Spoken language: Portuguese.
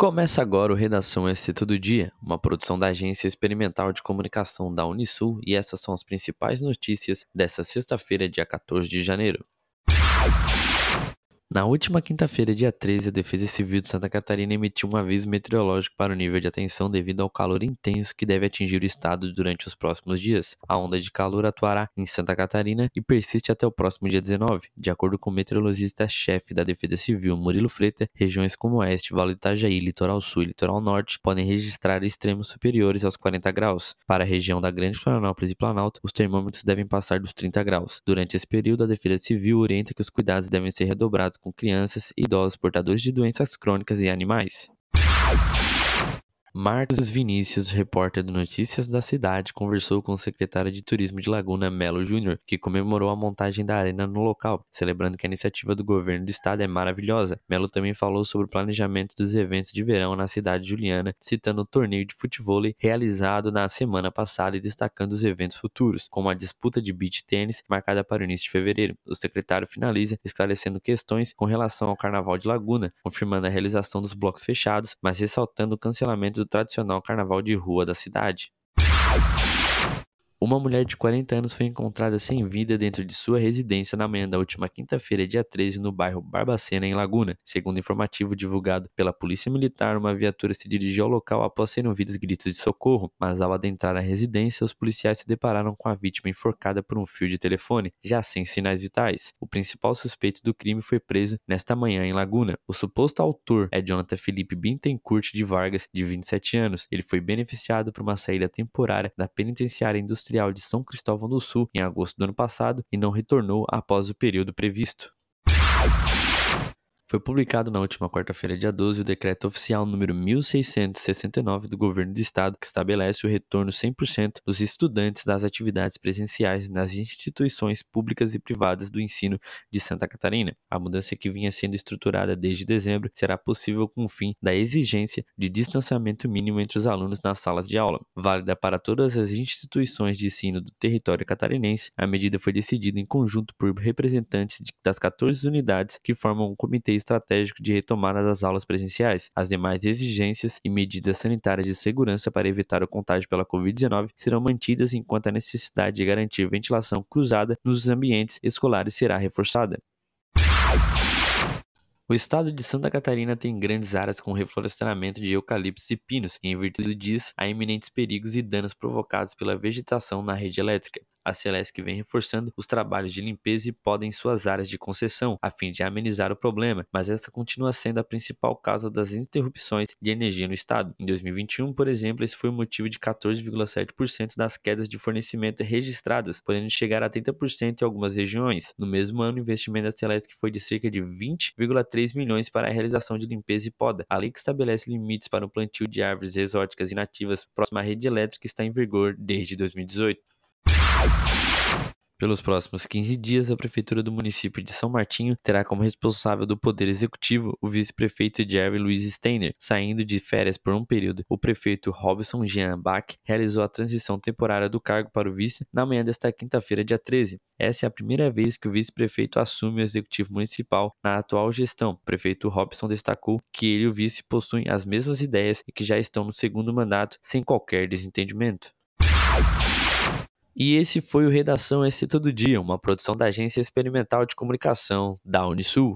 Começa agora o Redação ST Todo Dia, uma produção da Agência Experimental de Comunicação da Unisul, e essas são as principais notícias desta sexta-feira, dia 14 de janeiro. Na última quinta-feira, dia 13, a Defesa Civil de Santa Catarina emitiu um aviso meteorológico para o nível de atenção devido ao calor intenso que deve atingir o estado durante os próximos dias. A onda de calor atuará em Santa Catarina e persiste até o próximo dia 19. De acordo com o meteorologista-chefe da Defesa Civil, Murilo Freta, regiões como Oeste, Vale do Itajaí, Litoral Sul e Litoral Norte podem registrar extremos superiores aos 40 graus. Para a região da Grande Florianópolis e Planalto, os termômetros devem passar dos 30 graus. Durante esse período, a Defesa Civil orienta que os cuidados devem ser redobrados com crianças idosos portadores de doenças crônicas e animais. Marcos Vinícius, repórter do Notícias da Cidade, conversou com o secretário de Turismo de Laguna, Melo Júnior, que comemorou a montagem da arena no local, celebrando que a iniciativa do governo do estado é maravilhosa. Melo também falou sobre o planejamento dos eventos de verão na cidade de Juliana, citando o torneio de futebol realizado na semana passada e destacando os eventos futuros, como a disputa de beach tênis marcada para o início de fevereiro. O secretário finaliza esclarecendo questões com relação ao Carnaval de Laguna, confirmando a realização dos blocos fechados, mas ressaltando o cancelamento do tradicional carnaval de rua da cidade. Uma mulher de 40 anos foi encontrada sem vida dentro de sua residência na manhã da última quinta-feira, dia 13, no bairro Barbacena, em Laguna. Segundo informativo divulgado pela Polícia Militar, uma viatura se dirigiu ao local após serem ouvidos gritos de socorro, mas ao adentrar a residência, os policiais se depararam com a vítima enforcada por um fio de telefone, já sem sinais vitais. O principal suspeito do crime foi preso nesta manhã em Laguna. O suposto autor é Jonathan Felipe Bintencourt de Vargas, de 27 anos. Ele foi beneficiado por uma saída temporária da penitenciária industrial Industrial de São Cristóvão do Sul em agosto do ano passado e não retornou após o período previsto. Foi publicado na última quarta-feira, dia 12, o decreto oficial número 1669 do Governo do Estado, que estabelece o retorno 100% dos estudantes das atividades presenciais nas instituições públicas e privadas do ensino de Santa Catarina. A mudança que vinha sendo estruturada desde dezembro será possível com o fim da exigência de distanciamento mínimo entre os alunos nas salas de aula. Válida para todas as instituições de ensino do território catarinense, a medida foi decidida em conjunto por representantes das 14 unidades que formam o Comitê estratégico de retomada das aulas presenciais. As demais exigências e medidas sanitárias de segurança para evitar o contágio pela Covid-19 serão mantidas enquanto a necessidade de garantir ventilação cruzada nos ambientes escolares será reforçada. O estado de Santa Catarina tem grandes áreas com reflorestamento de eucaliptos e pinos, e em virtude disso, há iminentes perigos e danos provocados pela vegetação na rede elétrica. A Celesc vem reforçando os trabalhos de limpeza e poda em suas áreas de concessão, a fim de amenizar o problema, mas essa continua sendo a principal causa das interrupções de energia no estado. Em 2021, por exemplo, esse foi o motivo de 14,7% das quedas de fornecimento registradas, podendo chegar a 30% em algumas regiões. No mesmo ano, o investimento da Celesc foi de cerca de 20,3 milhões para a realização de limpeza e poda. A lei que estabelece limites para o plantio de árvores exóticas e nativas próxima à rede elétrica está em vigor desde 2018. Pelos próximos 15 dias, a Prefeitura do município de São Martinho terá como responsável do Poder Executivo o vice-prefeito Jerry Luiz Steiner. Saindo de férias por um período, o prefeito Robson Jean Bach realizou a transição temporária do cargo para o vice na manhã desta quinta-feira, dia 13. Essa é a primeira vez que o vice-prefeito assume o executivo municipal na atual gestão. O prefeito Robson destacou que ele e o vice possuem as mesmas ideias e que já estão no segundo mandato sem qualquer desentendimento. E esse foi o Redação SC Todo Dia, uma produção da Agência Experimental de Comunicação da Unisul.